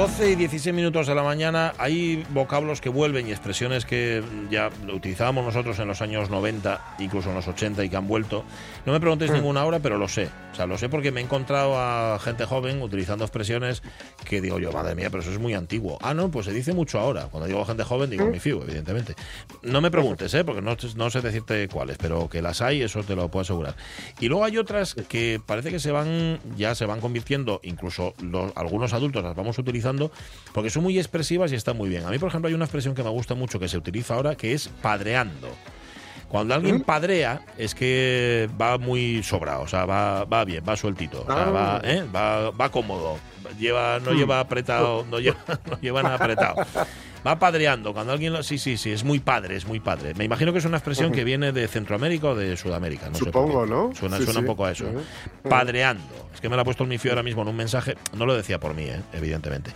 12 y 16 minutos de la mañana hay vocablos que vuelven y expresiones que ya utilizábamos nosotros en los años 90, incluso en los 80 y que han vuelto. No me preguntéis ninguna hora, pero lo sé. O sea, lo sé porque me he encontrado a gente joven utilizando expresiones que digo yo, madre mía, pero eso es muy antiguo. Ah, no, pues se dice mucho ahora. Cuando digo gente joven, digo mi fiu, evidentemente. No me preguntes, ¿eh? porque no, no sé decirte cuáles, pero que las hay, eso te lo puedo asegurar. Y luego hay otras que parece que se van, ya se van convirtiendo, incluso los, algunos adultos las vamos utilizando porque son muy expresivas y están muy bien. A mí, por ejemplo, hay una expresión que me gusta mucho que se utiliza ahora que es padreando. Cuando alguien padrea es que va muy sobrado, o sea, va, va bien, va sueltito, o sea, Ah. va, ¿eh? va, va cómodo, lleva, no lleva apretado, no lleva, no lleva nada apretado. Va padreando, cuando alguien lo, sí, sí, sí, es muy padre, es muy padre. Me imagino que es una expresión que viene de Centroamérica o de Sudamérica, no Supongo. ¿no? Suena, Sí, suena sí. un poco a eso. Padreando. Es que me lo ha puesto el mifio ahora mismo en un mensaje. No lo decía por mí, ¿eh? evidentemente.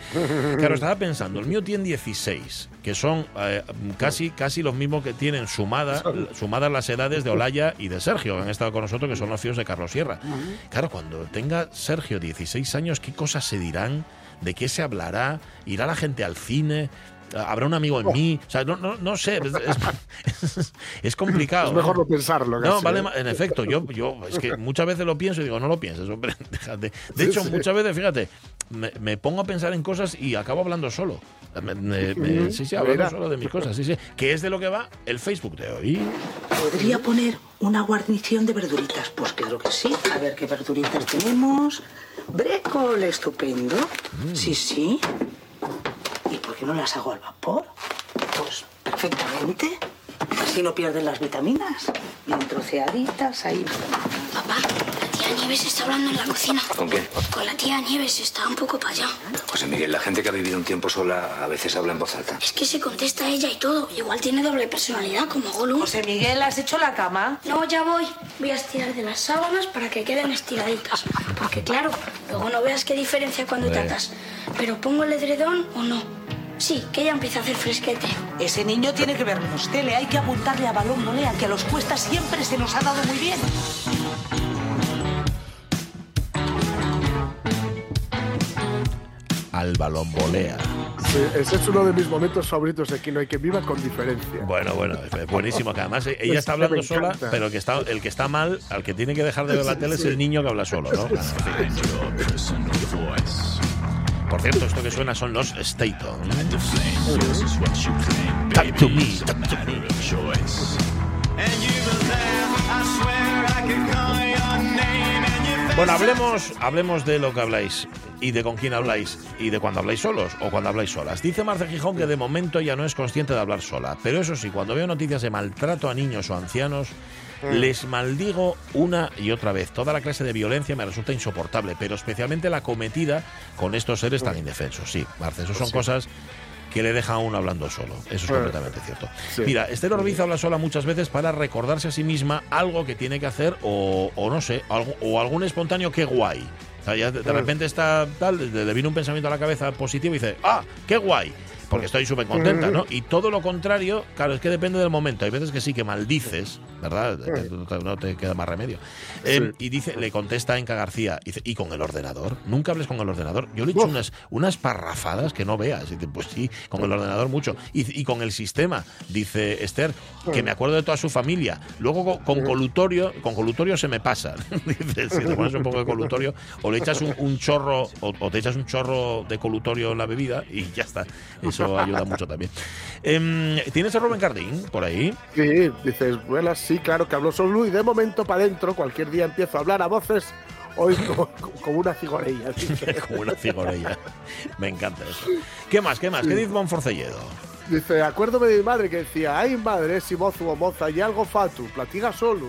Claro, estaba pensando, el mío tiene 16, que son eh, casi, casi los mismos que tienen sumadas, sumadas las edades de Olaya y de Sergio, que han estado con nosotros, que son los fíos de Carlos Sierra. Claro, cuando tenga Sergio 16 años, ¿qué cosas se dirán? ¿De qué se hablará? ¿Irá la gente al cine? ¿Habrá un amigo en mí? O sea, no, no, no sé, es, es- es complicado. Es mejor no pensarlo. No, vale, ¿eh? en efecto, yo, yo es que muchas veces lo pienso y digo, no lo pienses, hombre, déjate. De Sí, hecho, sí. muchas veces, fíjate, me, me pongo a pensar en cosas y acabo hablando solo. Me- me- me- Ujú. sí, sí, hablando solo de mis cosas, sí, sí. Que es de lo que va el Facebook de hoy. ¿Podría poner una guarnición de verduritas? Pues claro que sí. A ver qué verduritas tenemos. Brécol, estupendo. Sí, sí. ¿Y por qué no las hago al vapor? Pues perfectamente. Así no pierden las vitaminas. Bien troceaditas ahí. Papá, la tía Nieves está hablando en la cocina. ¿Con qué? Con la tía Nieves está un poco para allá. José Miguel, la gente que ha vivido un tiempo sola a veces habla en voz alta. Es que se contesta ella y todo. Igual tiene doble personalidad como Gollum. José Miguel, ¿has hecho la cama? No, ya voy. Voy a estirar de las sábanas para que queden estiraditas. Porque claro, luego no veas qué diferencia cuando te atas. Pero pongo el edredón o no. Sí, que ya empieza a hacer fresquete. Ese niño tiene que vernos tele. Hay que apuntarle a balón volea, que a los cuestas siempre se nos ha dado muy bien. Al balón volea. Sí, ese es uno de mis momentos favoritos de Kino y que viva con diferencia. Bueno, bueno, es buenísimo. Que además ella Es está hablando sola, pero el que está, el que está mal, al que tiene que dejar de ver la Sí, tele es el niño que habla solo, ¿no? Fin. Por cierto, esto que suena son los Staton. Talk to me, talk to me. Bueno, hablemos, hablemos de lo que habláis y de con quién habláis y de cuando habláis solos o cuando habláis solas. Dice Marce Gijón que de momento ya no es consciente de hablar sola, pero eso sí, cuando veo noticias de maltrato a niños o ancianos, les maldigo una y otra vez. Toda la clase de violencia me resulta insoportable, pero especialmente la cometida con estos seres tan indefensos. Sí, Marce, eso son cosas que le deja a uno hablando solo. Eso es Eh, completamente cierto. sí. Mira, Esther Orbiz habla sola muchas veces para recordarse a sí misma algo que tiene que hacer o, o no sé, algo- o algún espontáneo qué guay. O sea, ya de, de repente está tal, le, le viene un pensamiento a la cabeza positivo y dice, ah, qué guay. Porque estoy súper contenta, ¿no? Y todo lo contrario, claro, es que depende del momento. Hay veces que sí que maldices, ¿verdad? Que no te- queda más remedio. Eh, y dice, le contesta Enca García, y dice, ¿y con el ordenador? Nunca hables con el ordenador. Yo le he hecho unas, unas parrafadas que no veas. Y dice, pues sí, con el ordenador mucho. Y, y con el sistema, dice Esther, que me acuerdo de toda su familia. Luego con, con colutorio, con colutorio se me pasa. dice, si te pones un poco de colutorio, o le echas un, un chorro, o, o te echas un chorro de colutorio en la bebida y ya está. Eso eso ayuda mucho también. Em, ¿Tienes a Rubén Cardín por ahí? Sí, dices, bueno, sí, claro que hablo solo y de momento para adentro, cualquier día empiezo a hablar a voces, hoy como, como una cigorella. Como una cigorella. Me encanta eso. ¿Qué más? ¿Qué más? ¿Qué dice Monforcelledo? Dice, acuérdome de mi madre que decía, ay madre, si mozo o moza y algo fatu, platiga solo.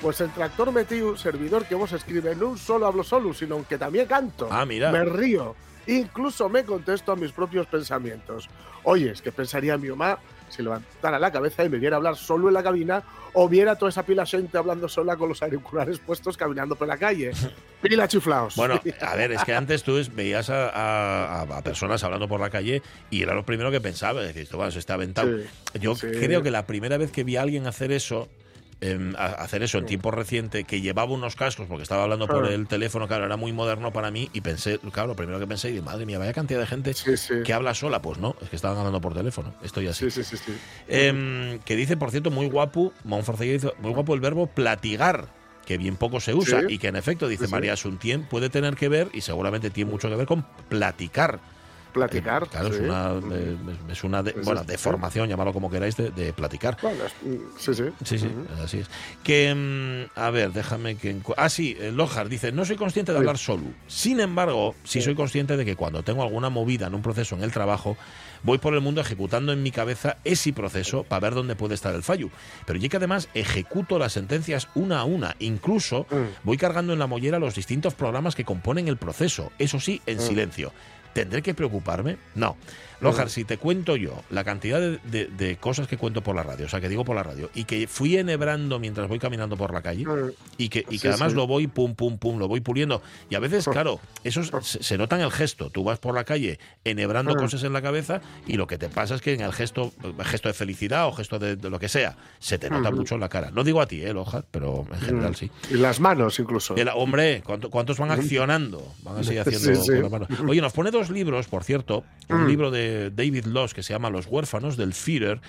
Pues el tractor metiu, servidor que vos escribe, no solo hablo solo, sino que también canto. Ah, mira. Me río. Incluso me contesto a mis propios pensamientos. Oye, es que pensaría mi mamá si levantara la cabeza y me viera hablar solo en la cabina o viera toda esa pila gente hablando sola con los auriculares puestos caminando por la calle. Pila chiflaos. Bueno, a ver, es que antes tú veías a, a- a personas hablando por la calle y era lo primero que pensaba, esto bueno, se está aventado. Sí, Yo sí. creo que la primera vez que vi a alguien hacer eso, em, hacer eso en tiempo reciente, que llevaba unos cascos porque estaba hablando por el teléfono, claro, era muy moderno para mí y pensé, claro, lo primero que pensé, y madre mía, vaya cantidad de gente Sí, sí. que habla sola, pues no, es que estaban hablando por teléfono, estoy así. Sí. Em, que dice, por cierto, muy guapo, Monforcelledo dice, muy guapo el verbo platigar, que bien poco se usa y que en efecto, dice. María Suntien, puede tener que ver, y seguramente tiene mucho que ver con platicar. Platicar. Claro, es una, es una de- Sí, bueno, deformación, llamarlo como queráis, de, de platicar. Bueno, es- mm, sí, sí. Sí, sí, así es. Que, mm, a ver, déjame que... Ah, sí, eh, Lojar dice, no soy consciente de hablar solo. Sin embargo, sí soy consciente de que cuando tengo alguna movida en un proceso en el trabajo, voy por el mundo ejecutando en mi cabeza ese proceso para ver dónde puede estar el fallo. Pero yo que además ejecuto las sentencias una a una. Incluso Mm. voy cargando en la mollera los distintos programas que componen el proceso. Eso sí, en silencio. ¿Tendré que preocuparme? No. Lojar, si te cuento yo la cantidad de, de- de cosas que cuento por la radio, o sea, que digo por la radio, y que fui enhebrando mientras voy caminando por la calle, Mm. y que, y Sí, que además sí. lo voy pum, pum, pum, lo voy puliendo. Y a veces, claro, eso es- se, se nota en el gesto. Tú vas por la calle enhebrando Mm. cosas en la cabeza y lo que te pasa es que en el gesto, gesto de felicidad o gesto de, de lo que sea, se te nota mucho en la cara. No digo a ti, eh, Lojar, pero en general sí. Y las manos incluso. El- hombre, ¿cuánto- ¿cuántos van accionando? Van así haciendo Sí, con la mano. Oye, nos pone dos libros, por cierto. Un Mm. libro de David Loss que se llama Los huérfanos del Führer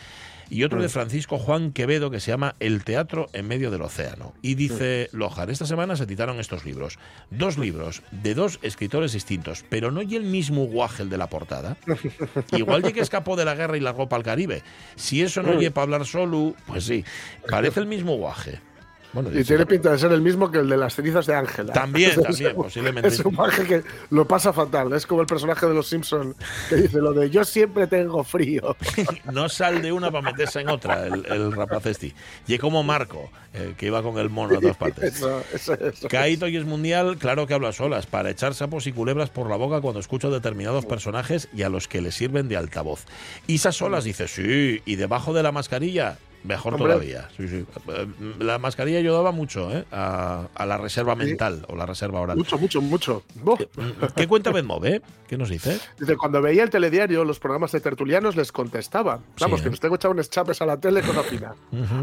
y otro de Mm. Francisco Juan Quevedo que se llama El teatro en medio del océano. Y dice Mm. Lojar, esta semana se editaron estos libros. Dos libros de dos escritores distintos, pero no y el mismo guaje el de la portada. Igual de que escapó de la guerra y largó para el Caribe. Si eso no Mm. lleva para hablar solo, pues sí, parece el mismo guaje. Bueno, Y tiene pinta de ser el mismo que el de las cenizas de Ángela. También, Es también, un- posiblemente. Es un maje que lo pasa fatal. Es como el personaje de los Simpson que dice lo de yo siempre tengo frío. no sal de una para meterse en otra, el, el rapaz este. Y como Marco, eh, que iba con el mono a todas partes. Eso, eso, eso. Caíto y es mundial, claro que habla a solas, para echar sapos y culebras por la boca cuando escucho determinados personajes y a los que le sirven de altavoz. Isa Solas dice, sí, y debajo de la mascarilla, mejor Hombre. todavía. Sí, sí. La mascarilla ayudaba mucho ¿eh? a, a la reserva mental o la reserva oral. Mucho, mucho, mucho. Buh. ¿Qué cuenta Bedmov, eh? ¿Qué nos dice? Dice, cuando veía el telediario, los programas de tertulianos les contestaba. Vamos, que nos tengo echado unos chapes a la tele con la fina.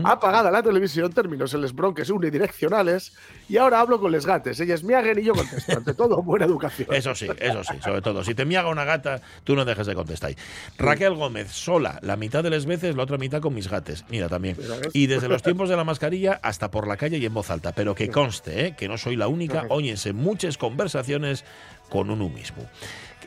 Apagada la televisión, términos en les bronques unidireccionales, y ahora hablo con les gates. Ellas hagan y yo contesto. Ante todo, buena educación. Eso sí, eso sí, sobre todo. Si te miaga una gata, tú no dejes de contestar. Raquel Gómez, sola, la mitad de las veces, la otra mitad con mis gates. Mira también. Y desde los tiempos de la mascarilla hasta por la calle y en voz alta. Pero que conste, ¿eh? que no soy la única. Óyense muchas conversaciones con uno mismo.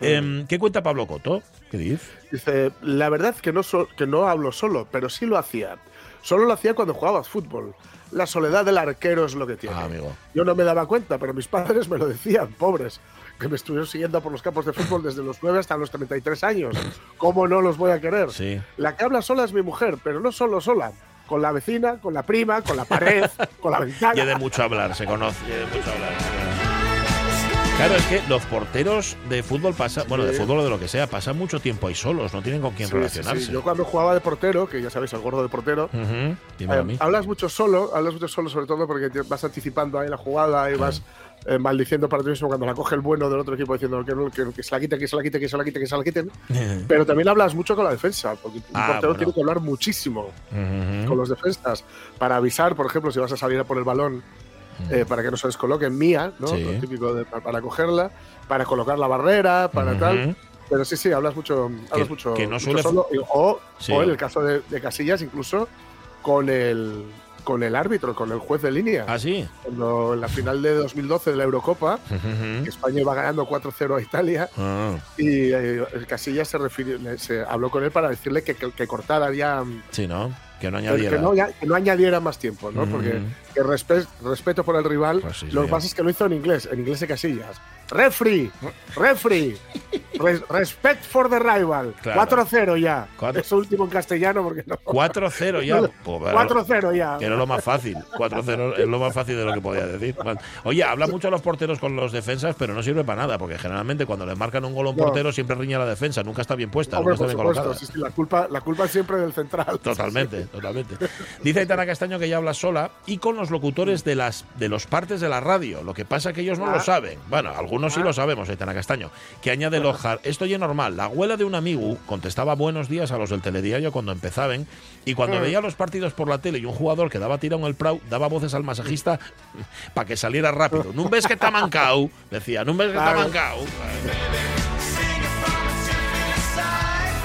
Em, ¿Qué cuenta Pablo Coto? ¿Qué dice? Dice, la verdad que no, so- que no hablo solo, pero sí lo hacía. Solo lo hacía cuando jugabas fútbol. La soledad del arquero es lo que tiene. Ah, amigo. Yo no me daba cuenta, pero mis padres me lo decían, pobres, que me estuvieron siguiendo por los campos de fútbol desde los 9 hasta los 33 años. ¿Cómo no los voy a querer? Sí. La que habla sola es mi mujer, pero no solo sola. Con la vecina, con la prima, con la pared, con la ventana. Y de mucho hablar, se conoce. y de mucho hablar. Claro, es que los porteros de fútbol pasan, bueno, de fútbol o de lo que sea, pasan mucho tiempo ahí solos, no tienen con quién Sí, relacionarse. sí. Yo cuando jugaba de portero, que ya sabéis, el gordo de portero, Eh, hablas mucho solo, hablas mucho solo, sobre todo porque vas anticipando ahí la jugada y vas eh, maldiciendo para ti mismo cuando la coge el bueno del otro equipo diciendo que, no- que, que se la quiten, que se la quiten, que se la quiten, que se la quiten. Pero también hablas mucho con la defensa, porque un Ah, portero bueno. tiene que hablar muchísimo con los defensas para avisar, por ejemplo, si vas a salir a por el balón. eh, para que no se descoloque mía, ¿no? Mm. Sí. Lo típico de- para, para cogerla, para colocar la barrera, para tal. Pero sí, sí, hablas mucho, hablas mucho, que no mucho suele- solo, y- o, Sí. o en el caso de, de Casillas, incluso con el con el árbitro, con el juez de línea. Ah, sí. Cuando en la final de 2012 de la Eurocopa, que España iba ganando 4-0 a Italia, Ah, y eh, Casillas se, refirió, se habló con él para decirle que, que, que cortara ya. sí, ¿no? Que no Que, añadiera. no, ya- que no añadiera más tiempo, ¿no? Mm. Porque que respe- respeto por el rival. Pues sí, lo que pasa es que lo hizo en inglés, en inglés de Casillas. Refree, Res- respect for the rival. Claro. 4-0 ya. Cuatro- Eso último en castellano porque no. 4-0 ya. Pues, bueno, 4-0 ya. Que era lo más fácil. 4-0 es lo más fácil de lo que podía decir. Oye, habla mucho los porteros con los defensas, pero no sirve para nada, porque generalmente cuando le marcan un gol a un No. portero siempre riña la defensa, nunca está bien puesta, Hombre, nunca está bien colocada. sí, sí, la, culpa, la culpa es siempre del central. Totalmente, totalmente. Dice Aitana Castaño que ella habla sola y con los locutores de las de los partes de la radio. Lo que pasa es que ellos no lo Ah. saben. Bueno, algunos sí lo sabemos, Aitana Castaño. Que añade Lojar. Esto ya es normal. La abuela de un amigo contestaba buenos días a los del telediario cuando empezaban y cuando Mm. veía los partidos por la tele y un jugador que daba tirado en el prau daba voces al masajista para que saliera rápido. ¿No ves que está mancao? Decía, ¿no ves que está mancao?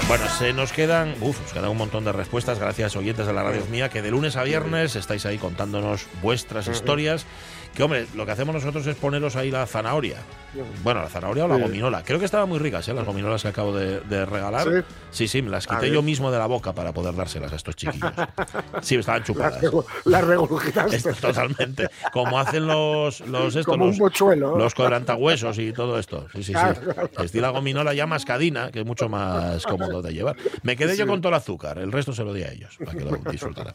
Bueno, se nos quedan, uf, nos quedan un montón de respuestas, gracias oyentes de la radio mía, que de lunes a viernes estáis ahí contándonos vuestras historias. Que hombre, lo que hacemos nosotros es poneros ahí la zanahoria. Bueno, la zanahoria o la gominola. Creo que estaban muy ricas, ¿eh? Las gominolas que acabo de, de regalar. Sí. sí, sí, me las quité yo mismo de la boca para poder dárselas a estos chiquillos. Sí, estaban chupadas. regu- la regurgitaste. Totalmente. Como hacen los, los estos, Como los, los cuadrantahuesos y todo esto. Sí, sí, sí. Estilo la gominola ya mascadina, que es mucho más cómodo de llevar. Me quedé yo con todo el azúcar, el resto se lo di a ellos, para que lo disfrutaran.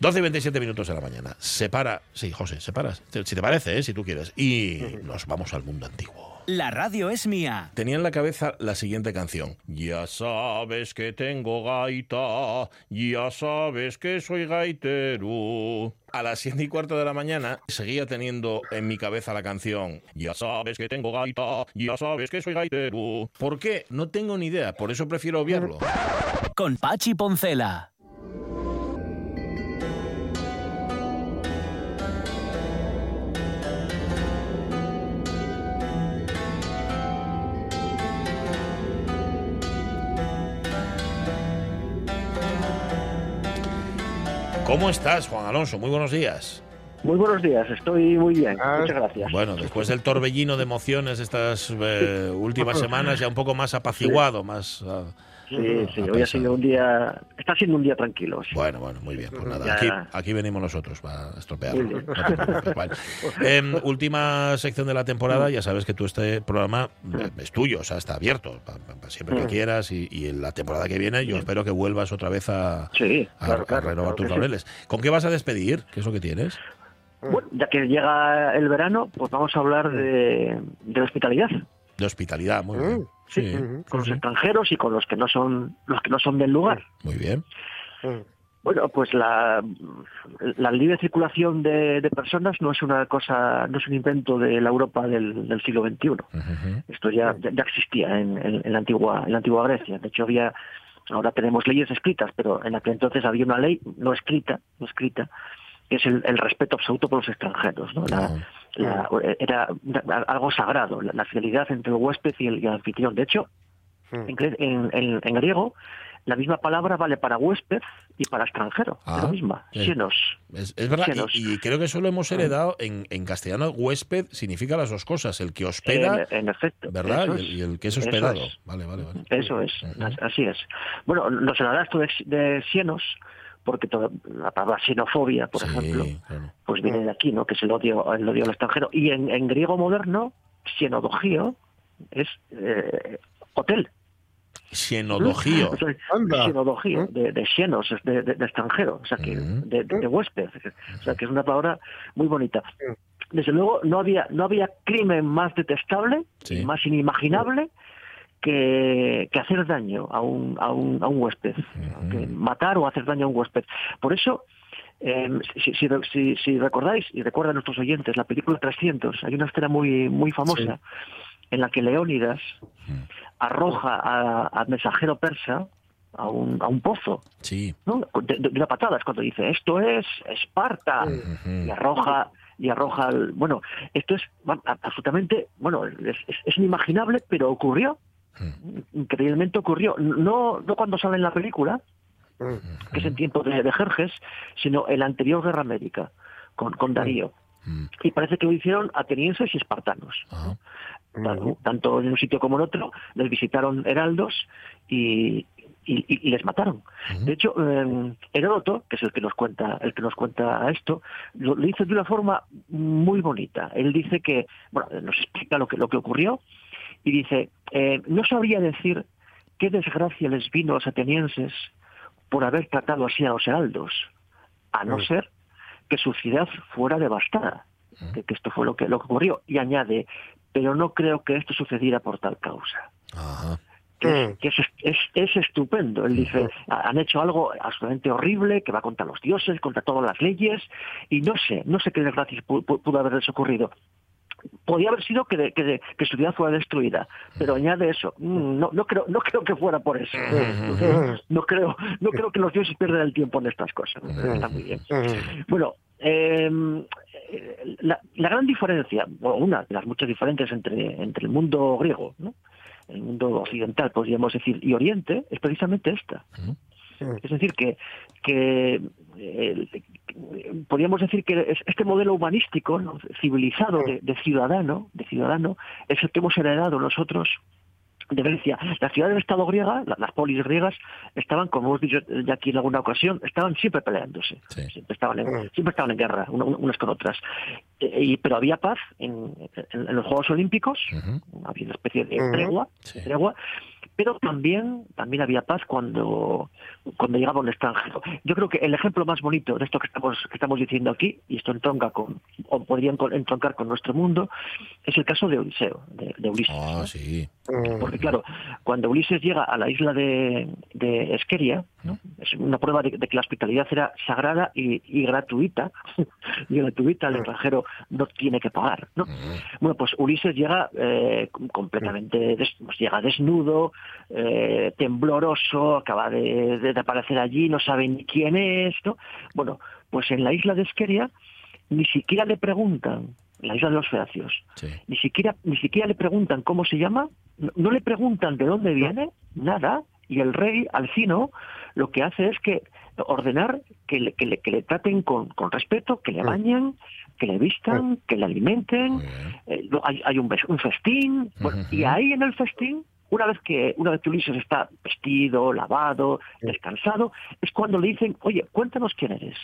12 y 27 minutos de la mañana. Separa, sí, José, separas. Si te parece, ¿eh? si tú quieres. Y nos vamos al mundo antiguo. La radio es mía. Tenía en la cabeza la siguiente canción. Ya sabes que tengo gaita, ya sabes que soy gaitero. A las siete y cuarto de la mañana seguía teniendo en mi cabeza la canción. Ya sabes que tengo gaita, ya sabes que soy gaitero. ¿Por qué? No tengo ni idea, por eso prefiero obviarlo. Con Pachi Poncela. ¿Cómo estás, Juan Alonso? Muy buenos días. Muy buenos días, estoy muy bien. Ah. Muchas gracias. Bueno, después del torbellino de emociones estas eh, últimas semanas, ya un poco más apaciguado, más... ah, sí, sí, hoy ha sido un día. Está siendo un día tranquilo. sí. Bueno, bueno, muy bien. Pues nada, aquí, aquí venimos nosotros para estropearlo. No te vale. Em, última sección de la temporada. Ya sabes que tú este programa eh, es tuyo, o sea, está abierto pa- pa- pa siempre que Mm. quieras. Y, y en la temporada que viene yo espero que vuelvas otra vez a, Sí, a- claro, a claro, renovar claro tus laureles. ¿Con qué vas a despedir? ¿Qué es lo que tienes? Bueno, ya que llega el verano, pues vamos a hablar de, de la hospitalidad De hospitalidad, muy Mm, bien. Sí, con los extranjeros y con los que no son los que no son del lugar. muy bien. Mm. Bueno, pues la, la libre circulación de, de personas no es una cosa, no es un invento de la Europa del, del siglo XXI. Esto ya, ya, existía en, en- en la antigua en la antigua Grecia. De hecho había ahora tenemos leyes escritas, pero en aquel entonces había una ley no escrita, no escrita, que es el, el respeto absoluto por los extranjeros. ¿no? La-. La- era algo sagrado, la, la fidelidad entre el huésped y el, y el anfitrión. De hecho, Mm. en, griego la misma palabra vale para huésped y para extranjero. Ah, es la misma. sí. Xenos. Es, es verdad, y, y creo que eso lo hemos heredado en, en castellano. Huésped significa las dos cosas: el que hospeda, En, efecto. ¿verdad? Y el, es. y el que es Eso hospedado. es. Vale, vale, vale. Eso es, así es. Bueno, nos esto de, de xenos, porque toda, la palabra xenofobia, por Sí, ejemplo, claro. pues viene de aquí, ¿no? Que es el odio, el odio al extranjero. Y en, en griego moderno, xenodogio es eh, hotel. Xenodogio. O sea, Anda. xenodogio, ¿Mm? de, de xenos, es de, de- de extranjero, o sea, que, Mm. de, de huésped. O sea, que es una palabra muy bonita. Mm. Desde luego, no había, no había crimen más detestable, Sí. más inimaginable que, que hacer daño a un, a un, a un huésped, que matar o hacer daño a un huésped. Por eso, eh, si, si, si- si recordáis, y recuerdan nuestros oyentes, la película 300, hay una escena muy, muy famosa en la que Leónidas arroja a- al mensajero persa a un, a un pozo, Sí. ¿no? de, de- de una patada, es cuando dice, esto es Esparta, y arroja y arroja el- bueno esto es absolutamente bueno es, es- es inimaginable pero ocurrió increíblemente ocurrió no no cuando sale en la película que es en tiempo de, de Jerjes, sino en la anterior guerra médica, con, con Darío. Y parece que lo hicieron atenienses y espartanos. Tan- Tanto en un sitio como en otro, les visitaron heraldos y, y- les mataron. De hecho, eh, Heródoto, que es el que nos cuenta, el que nos cuenta esto, lo, lo hizo de una forma muy bonita. Él dice que, bueno, nos explica lo que lo que ocurrió y dice, eh, no sabría decir qué desgracia les vino a los atenienses por haber tratado así a los heraldos, a no ser que su ciudad fuera devastada, que, que esto fue lo que, lo que ocurrió. Y añade, pero no creo que esto sucediera por tal causa. Que, es, que es, es- es estupendo. Él dice, "Ha- han hecho algo absolutamente horrible que va contra los dioses, contra todas las leyes, y no sé, no sé qué desgracia pu- pu- pudo haberles ocurrido. Podía haber sido que, de- que, de- que su ciudad fuera destruida, pero añade eso. "Mm, No, no creo, no creo que fuera por eso. No creo, no creo que los dioses pierdan el tiempo en estas cosas. Está muy bien. Bueno, eh, la, la gran diferencia, o una de las muchas diferencias entre, entre el mundo griego, ¿no? el mundo occidental, podríamos decir, y Oriente, es precisamente esta. Es decir, que, que eh, podríamos decir que es- este modelo humanístico, ¿no? civilizado de, de ciudadano, de ciudadano, es el que hemos heredado nosotros de Grecia. La ciudad del Estado griega, la- las polis griegas, estaban, como hemos dicho ya aquí en alguna ocasión, estaban siempre peleándose. Siempre, estaban en, siempre estaban en guerra, una- unas con otras. Eh, y- pero había paz en, en- en los Juegos Olímpicos, había una especie de Ujú. tregua, tregua, pero también, también había paz cuando, cuando llegaba un extranjero. Yo creo que el ejemplo más bonito de esto que estamos, que estamos diciendo aquí, y esto entronca con, o podrían entroncar con nuestro mundo, es el caso de Odiseo, de, de Ulises. Ah, sí. Porque claro, cuando Ulises llega a la isla de, de Esqueria, ¿no? es una prueba de, de que la hospitalidad era sagrada y, y gratuita, y gratuita, el extranjero no tiene que pagar. ¿no? Bueno, pues Ulises llega eh, completamente, des- pues llega desnudo, eh, tembloroso, acaba de, aparecer allí, no sabe ni quién es, ¿no? Bueno, pues en la isla de Esqueria ni siquiera le preguntan, la isla de los Feacios, ni siquiera ni siquiera le preguntan cómo se llama, no, le preguntan de dónde viene, nada, y el rey Alcino lo que hace es que ordenar que le, que le, que le traten con, con respeto, que le bañen, que le vistan, que le alimenten, eh, hay, hay un, un festín, bueno, y ahí en el festín una vez que una vez que Ulises está vestido, lavado, descansado, es cuando le dicen, oye, cuéntanos quién eres.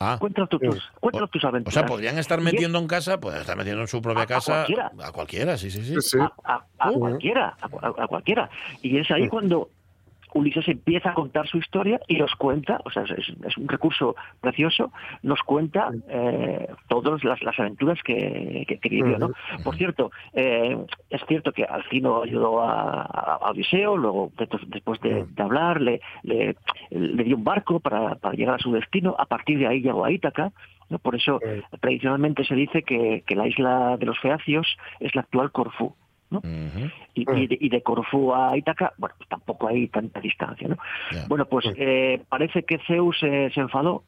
Ah. Cuéntanos, tu- tus, cuéntanos tus O aventuras. sea, podrían estar metiendo en casa, pueden estar metiendo en su propia A- a casa. cualquiera. A cualquiera, sí, sí, sí. a, a- a cualquiera, a, cu- a cualquiera. Y es ahí cuando Ulises empieza a contar su historia y nos cuenta, o sea, es, es un recurso precioso, nos cuenta eh, todas las, las aventuras que, que, que vivió. ¿no? Por cierto, eh, es cierto que Alcino ayudó a, a- a Odiseo, luego de- después de, de hablar le, le, le dio un barco para, para llegar a su destino, a partir de ahí llegó a Ítaca, ¿no? Por eso tradicionalmente se dice que, que la isla de los Feacios es la actual Corfú. ¿no? y, y de, y de Corfú a Ítaca, bueno, pues tampoco hay tanta distancia, ¿no? Bueno, pues eh, parece que Zeus eh, se enfadó.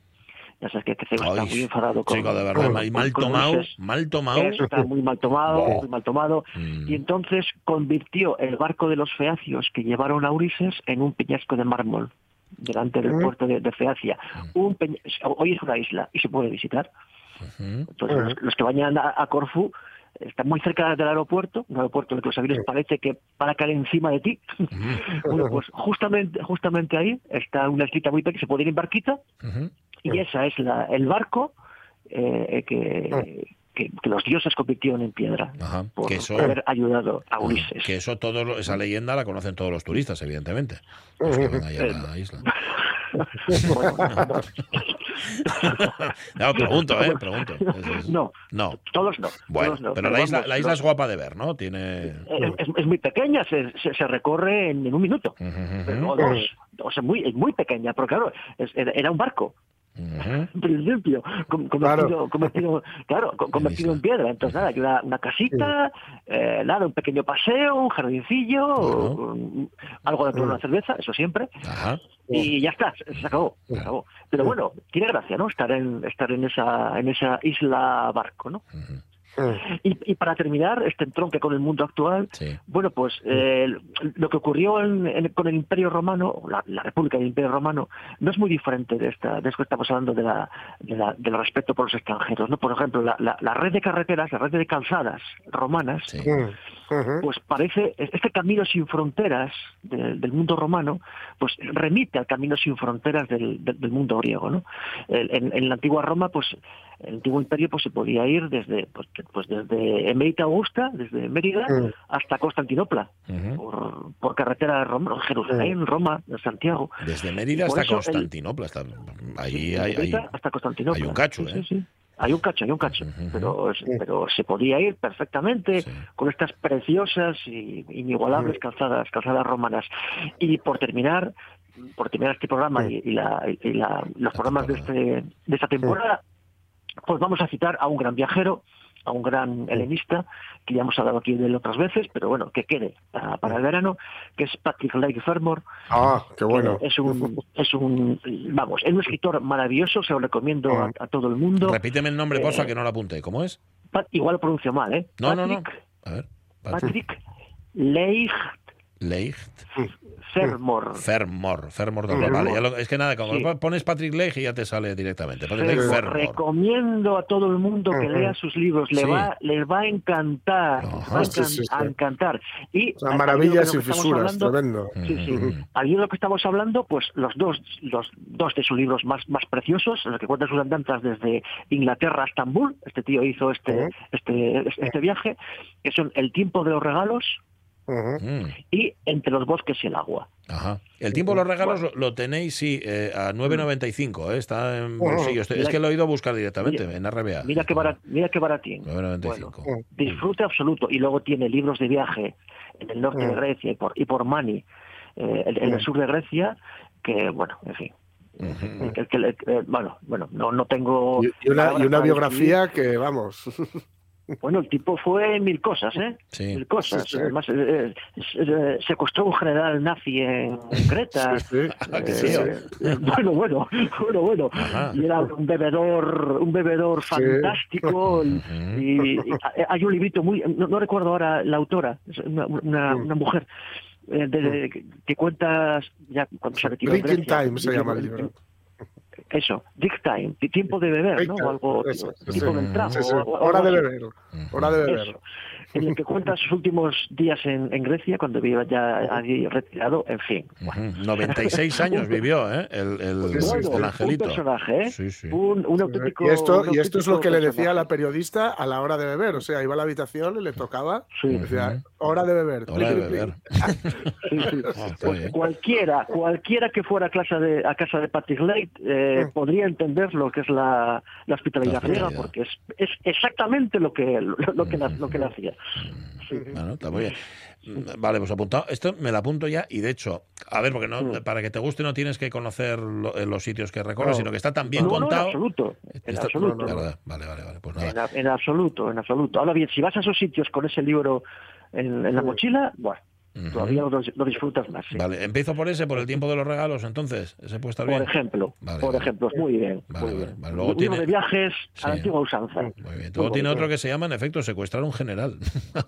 Ya sabes que, que Zeus está muy enfadado con. chico, de verdad, con- mal- con- mal con tomado, mal tomado. Eso está muy mal tomado, muy mal tomado. Y entonces convirtió el barco de los feacios que llevaron a Ulises en un peñasco de mármol delante del puerto de, de Feacia. Un Hoy es una isla y se puede visitar. Entonces, los, los que vayan a, a Corfú están muy cerca del aeropuerto, un aeropuerto en el que los aviones parece que van a caer encima de ti. bueno, pues justamente, justamente ahí está una islita muy pequeña, se puede ir en barquita, y esa es la, el barco eh, que, que, que los dioses convirtieron en piedra por que eso- haber ayudado a Ulises. Que eso todo esa leyenda la conocen todos los turistas, evidentemente. Los que van ahí a la isla. no, pregunto, ¿eh? Pregunto. Es- es- No, No. todos no. Bueno, todos no, pero la isla, la isla es guapa de ver, ¿no? Tiene... es, muy pequeña, se, se, se recorre en, en un minuto. O dos. O sea, muy, es muy pequeña, pero claro, es- era un barco. En principio, convertido, convertido, claro, co- convertido en piedra. Entonces, nada, hay una, casita, eh, nada, un pequeño paseo, un jardincillo, un- algo de tomar una cerveza, eso siempre. Y ya está, se acabó, se acabó. Pero bueno, tiene gracia, ¿no? Estar en estar en esa en esa isla barco, ¿no? Y, y para terminar, este entronque con el mundo actual, Sí. bueno, pues eh, lo que ocurrió en- en- con el Imperio Romano, la, la República del Imperio Romano, no es muy diferente de esta, de esto que estamos hablando de la, de la- del respeto por los extranjeros, ¿no? Por ejemplo, la, la- la red de carreteras, la red de calzadas romanas, Sí. pues parece este camino sin fronteras de- del mundo romano pues remite al camino sin fronteras del, del- del mundo griego no en la antigua Roma pues el antiguo imperio pues se podía ir desde pues, pues desde Emerita Augusta desde Mérida hasta Constantinopla por, por carretera Roma, Jerusalén Roma Santiago. Desde Mérida hasta el- Constantinopla. Ahí hay, hay- hasta Constantinopla. hay un cacho, Sí, sí, ¿eh? sí. Hay un cacho, hay un cacho, pero, pero se podía ir perfectamente con estas preciosas y inigualables calzadas, calzadas romanas. Y por terminar, por terminar este programa y, y la- y la- los programas de, este, de esta temporada, pues vamos a citar a un gran viajero, a un gran helenista, que ya hemos hablado aquí de él otras veces, pero bueno, que quede para, para el verano, que es Patrick Lake Fermor, Ah, qué bueno. es un, es un, vamos, es un escritor maravilloso, se lo recomiendo a, a todo el mundo. Repíteme el nombre, Eh, que no lo apunte. ¿Cómo es? Igual lo pronuncio mal, ¿eh? No, no, no. Patrick, A ver. Patrick. Patrick Leicht Leicht. Fermor. Fermor. Fermor doble. Fermor. Vale, ya lo- es que nada, como Sí. pones Patrick Leigh y ya te sale directamente. Patrick Leigh Fermor. Fermor. Recomiendo a todo el mundo que lea sus libros, le Sí. va, les va a encantar, va a, Sí, sí, sí. a encantar. Y O sea, maravillas estamos fisuras, hablando- tremendo. Sí, sí. Ujú. Al libro que estamos hablando, pues los dos, los dos de sus libros más, más preciosos, en los que cuenta sus andanzas desde Inglaterra a Estambul, este tío hizo este, este, este viaje, que son El tiempo de los regalos Mm, y Entre los bosques y el agua. Ajá. El tiempo de los regalos lo, lo tenéis, sí, eh, a 9.95. eh, está en bolsillo. Estoy- es que lo he ido a buscar directamente Mira- en RBA. Mira qué, barat, mira qué baratín. 9.95. Bueno, disfrute absoluto. Y luego tiene libros de viaje en el norte de. Grecia y por, y por Mani, eh, en, en el sur de Grecia, que bueno, en fin. Que- que eh, bueno, bueno, no, no tengo. Y, y una, y una biografía que, vamos. Bueno, el tipo fue mil cosas, ¿eh? Sí. Mil cosas. Sí, sí. Además, eh, eh, eh, secuestró un general nazi en, Creta. Sí, sí. Ah, Eh, sí. eh, bueno, bueno, bueno, bueno. Ajá. Y era un bebedor, un bebedor Sí. fantástico. y- y hay un librito muy, no, no recuerdo ahora la autora, una, una, una mujer eh, de- que, que cuenta ya cuando se retiró de Grecia, Time se llama el libro. Eso, Dick Time, ti- tiempo de beber, ¿no? O algo, eso, tipo sí. del trago. Sí, sí. Hora de beber. Hora de beber. Eso. En el que cuenta sus últimos días en, en Grecia, cuando vivía ya allí retirado, en fin. Ujú. 96 años vivió, ¿eh? El, el, el sí. un angelito. personaje, ¿eh? Sí, sí. Un, un auténtico. Y esto, un y esto es lo que le decía personaje. la periodista a la hora de beber. O sea, iba a la habitación y le tocaba. Sí. Decía, hora de beber. Hora de beber. Sí, sí. Ah, Pues cualquiera, cualquiera que fuera a casa de, a casa de Patrick Lake eh, Mm. podría entender lo que es la, la hospitalidad griega, porque es, es exactamente lo que lo, lo que la- lo que le hacía. Bueno, está muy bien. Mm, Vale, pues apuntado. Esto me lo apunto ya y de hecho, a ver, porque no, para que te guste no tienes que conocer lo- eh, los sitios que recorres, No. sino que está tan bien no, no, en contado. absoluto, en Está- absoluto. ¿verdad? Vale, vale, vale. Pues En, nada. en absoluto, en absoluto. Ahora bien, si vas a esos sitios con ese libro en, en la mochila, bueno, Ujú. todavía lo, lo disfrutas más. sí. Vale, empiezo por ese, por el tiempo de los regalos, entonces. Ese puede estar Por bien. ejemplo, Vale, por vale. ejemplo, muy bien. Vale, muy bien. Luego tiene- de viajes a la Sí. antigua usanza. Muy bien. Luego tiene otro que se llama, en efecto, secuestrar a un general.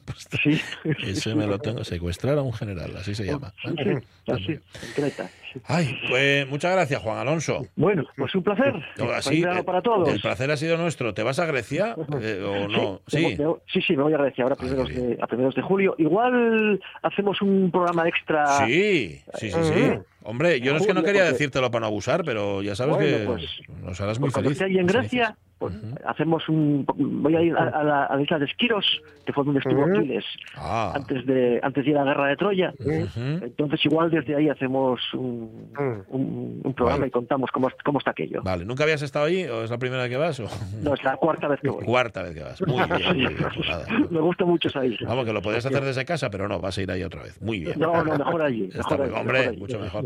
Pues Sí, Ese me lo tengo, secuestrar a un general, así se llama. sí, sí, muy así, en Creta. Ay, pues muchas gracias, Juan Alonso. Bueno, pues un placer. No, así, eh, para todos. El placer ha sido nuestro. ¿Te vas a Grecia eh, o no? Sí, Sí. sí, sí, me voy a Grecia ahora a primeros, de, a primeros de julio. Igual hacemos un programa extra. Sí, sí, sí, sí. Hombre, yo no es que no quería decírtelo para no abusar, pero ya sabes Bueno, que pues- nos harás muy Pues cuando feliz. esté allí en Grecia, pues, hacemos un. Voy a ir a, a la, a la isla de Esquiros, que fue donde estuvo. Aquiles Ah. antes de antes de ir a la guerra de Troya. Entonces, igual desde ahí hacemos un, Mm. un, un programa Vale. y contamos cómo, cómo está aquello. Vale, ¿nunca habías estado ahí o es la primera vez que vas? O... No, es la cuarta vez que voy. Cuarta vez que vas. Muy bien, muy bien. pues. Me gusta mucho esa isla. Vamos, que lo podías hacer desde casa, pero no, vas a ir ahí otra vez. Muy bien. No, no, mejor allí. Mejor allí, hombre, mejor allí. mucho mejor.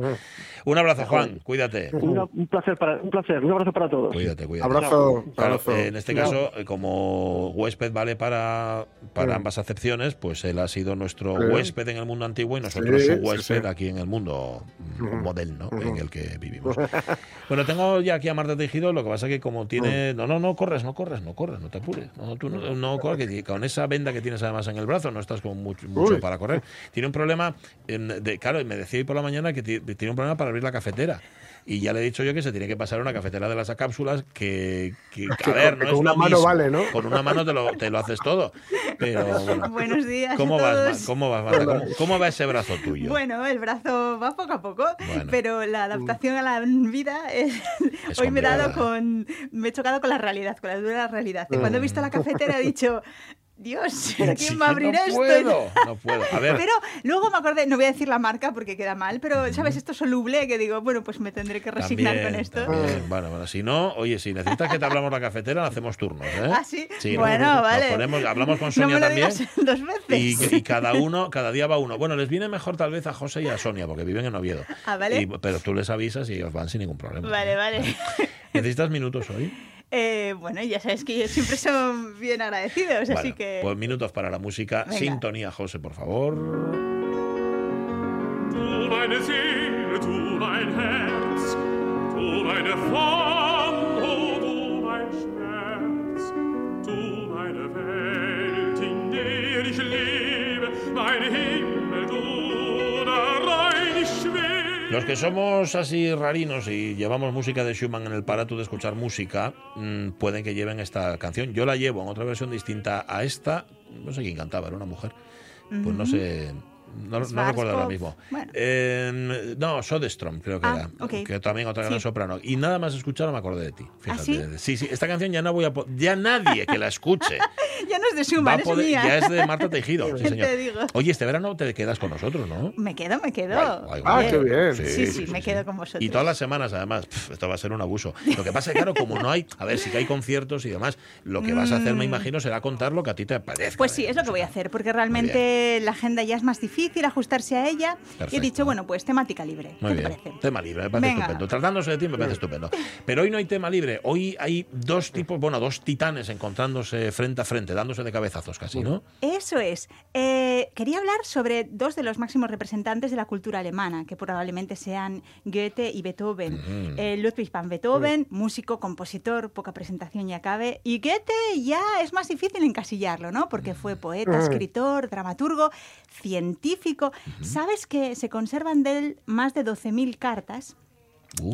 Un abrazo, Juan. Cuídate. Una- un placer para, un placer, un abrazo para todos. Cuídate, cuídate. Abrazo. Claro, abrazo. eh, en este caso, eh, como huésped vale para, para Mm. ambas acepciones, pues él ha sido nuestro Sí. huésped en el mundo antiguo y nosotros Sí, su sí, huésped sí. aquí en el mundo mm, Ujú. moderno en Ujú. el que vivimos. bueno, tengo ya aquí a Marta Tejido, lo que pasa que como tiene... No, no, no corres, no corres, no corres, no te apures. No, tú no, no corres, que con esa venda que tienes además en el brazo no estás con mucho, mucho para correr. Tiene un problema, en- de, claro, me decía hoy por la mañana que tiene un problema para abrir la cafetera. Y ya le he dicho yo que se tiene que pasar una cafetera de las cápsulas que, que, Que a ver, con- no con es una lo mano mismo. vale, ¿no? Con una mano te lo, te lo haces todo. Pero bueno. Buenos días ¿Cómo a vas, todos. ¿Cómo vas, Marta? ¿Cómo, cómo va ese brazo tuyo? Bueno, el brazo va poco a poco, Bueno. pero la adaptación a la vida es- Es hoy me he dado con me he chocado con la realidad, con la dura realidad. Y cuando he visto la cafetera he dicho, Dios, ¿pero Sí, quién va a abrir no esto? Puedo, no puedo. A ver, Pero luego me acordé, no voy a decir la marca porque queda mal, pero ¿sabes? Esto soluble que digo, bueno, pues me tendré que resignar también, con esto. también. Bueno, bueno, si no, oye, si necesitas que te hablamos la cafetera, hacemos turnos, ¿eh? ¿Ah, sí? Bueno, nos vale. ponemos- hablamos con no Sonia me lo también. digas dos veces. Y, y cada uno, cada día va uno. Bueno, les viene mejor tal vez a José y a Sonia, porque viven en Oviedo. Ah, vale. Y- pero tú les avisas y ellos van sin ningún problema. Vale, vale. ¿Necesitas minutos hoy? Eh, bueno, ya sabes que ellos siempre son bien agradecidos, así que... Pues minutos para la música. Venga. Sintonía, José, por favor. Du meine Seele, du mein Herz, du meine Flamme, Los que somos así rarinos y llevamos música de Schumann en el aparato de escuchar música, mm, pueden que lleven esta canción. Yo la llevo en otra versión distinta a esta. No sé quién cantaba, era una mujer. Pues no sé. No, no recuerdo ahora mismo. Bueno. Eh, no, Soderstrom creo que Ah, era. ok. Que también otra gran Sí. soprano. Y nada más escucharla me acordé de ti. Fíjate. sí? sí, sí. Esta canción ya no voy a ya nadie que la escuche Ya no es de Schumann, es poder. mía. Ya es de Marta Tejido. sí, ¿Qué señor. te digo? Oye, este verano te quedas con nosotros, ¿no? Me quedo, me quedo. Ah, qué bien. Sí, sí, me quedo con vosotros. Y todas las semanas, además, Pf, esto va a ser un abuso. Lo que pasa es que, claro, como no hay, a ver, sí que hay conciertos y demás, lo que vas a hacer, me imagino, será contar lo que a ti te parezca. Mm. Pues sí, de es lo que voy a hacer, porque realmente la agenda ya es más difícil ajustarse a ella. Y Perfecto. he dicho, bueno, pues temática libre. Muy ¿Qué te bien. parece? Tema libre, me parece Venga. estupendo. Tratándose de ti, me parece estupendo. Pero hoy no hay tema libre. Hoy hay dos tipos, bueno, dos titanes encontrándose frente a frente, dándose de cabezazos casi, ¿no? Eso es. Eh, quería hablar sobre dos de los máximos representantes de la cultura alemana, que probablemente sean Goethe y Beethoven. Mm. Eh, Ludwig van Beethoven, músico, compositor, poca presentación y acabe. Y Goethe ya es más difícil encasillarlo, ¿no? Porque fue poeta, escritor, dramaturgo, científico. ¿Sabes que se conservan de él más de 12.000 cartas?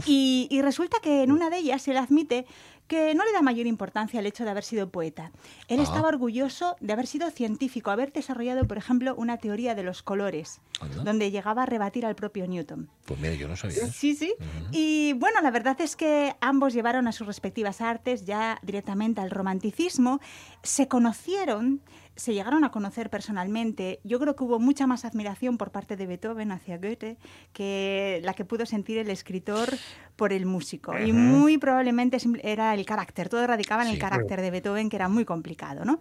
Y, y resulta que en una de ellas él admite que no le da mayor importancia al hecho de haber sido poeta. Él Ah. estaba orgulloso de haber sido científico, haber desarrollado, por ejemplo, una teoría de los colores, Anda. donde llegaba a rebatir al propio Newton. Pues mira, yo no sabía eso. Sí, sí. Y bueno, la verdad es que ambos llevaron a sus respectivas artes ya directamente al romanticismo, se conocieron, se llegaron a conocer personalmente. Yo creo que hubo mucha más admiración por parte de Beethoven hacia Goethe que la que pudo sentir el escritor por el músico. Y muy probablemente era el carácter, todo radicaba en Sí. el carácter de Beethoven, que era muy complicado, ¿no?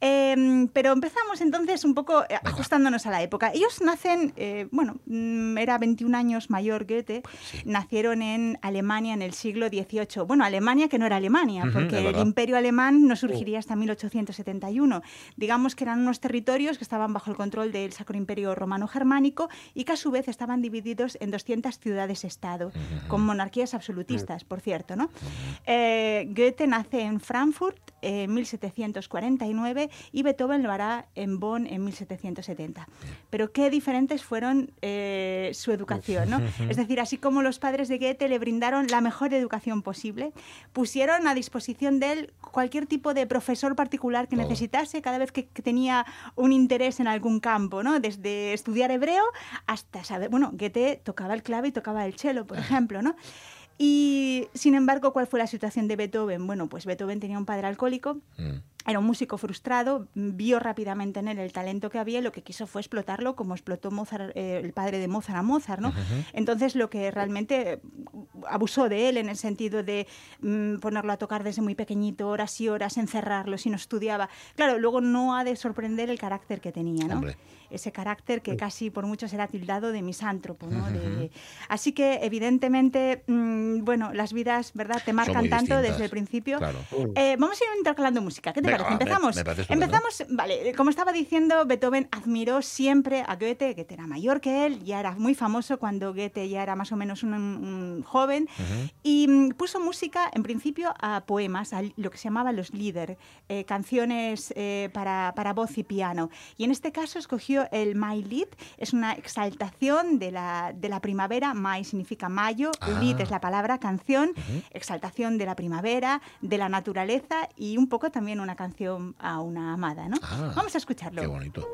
Em, pero empezamos entonces un poco eh, ajustándonos a la época. Ellos nacen, eh, bueno, mm, era 21 años mayor Goethe, Pues nacieron en Alemania en el siglo XVIII. Bueno, Alemania que no era Alemania, Ujú, porque es el imperio alemán no surgiría hasta 1871. Digamos que eran unos territorios que estaban bajo el control del Sacro Imperio Romano-Germánico y que a su vez estaban divididos en 200 ciudades-estado, con monarquías absolutistas, por cierto. ¿no? Eh, Goethe nace en Frankfurt en 1749 y Beethoven lo hará en Bonn en 1770. Pero qué diferentes fueron eh, su educación, ¿no? Es decir, así como los padres de Goethe le brindaron la mejor educación posible, pusieron a disposición de él cualquier tipo de profesor particular que necesitase cada vez que, que tenía un interés en algún campo, ¿no? Desde estudiar hebreo hasta saber, bueno, Goethe tocaba el clave y tocaba el cello, por ejemplo, ¿no? Y sin embargo, ¿cuál fue la situación de Beethoven? Bueno, pues Beethoven tenía un padre alcohólico, Mm. Era un músico frustrado, vio rápidamente en él el talento que había y lo que quiso fue explotarlo como explotó Mozart, eh, el padre de Mozart a Mozart, ¿no? Entonces lo que realmente abusó de él en el sentido de mm, ponerlo a tocar desde muy pequeñito, horas y horas, encerrarlo si no estudiaba. Claro, luego no ha de sorprender el carácter que tenía, ¿no? Hombre. ese carácter que casi por muchos era tildado de misántropo. ¿no? De- así que, evidentemente, mm, bueno, las vidas, ¿verdad?, te marcan tanto distintas, desde el principio. claro. Eh, vamos a ir intercalando música. ¿Qué te Venga, parece? me- Empezamos. me parece estupendo. Empezamos, vale, como estaba diciendo, Beethoven admiró siempre a Goethe, Goethe era mayor que él, ya era muy famoso cuando Goethe ya era más o menos un, un joven, y mm, puso música, en principio, a poemas, a lo que se llamaba los Lieder, eh, canciones eh, para, para voz y piano. Y en este caso escogió el Mai Lied, es una exaltación de la, de la primavera. Mai significa mayo, Ah. Lied es la palabra canción, exaltación de la primavera, de la naturaleza y un poco también una canción a una amada. ¿no? Ah, Vamos a escucharlo. Qué bonito.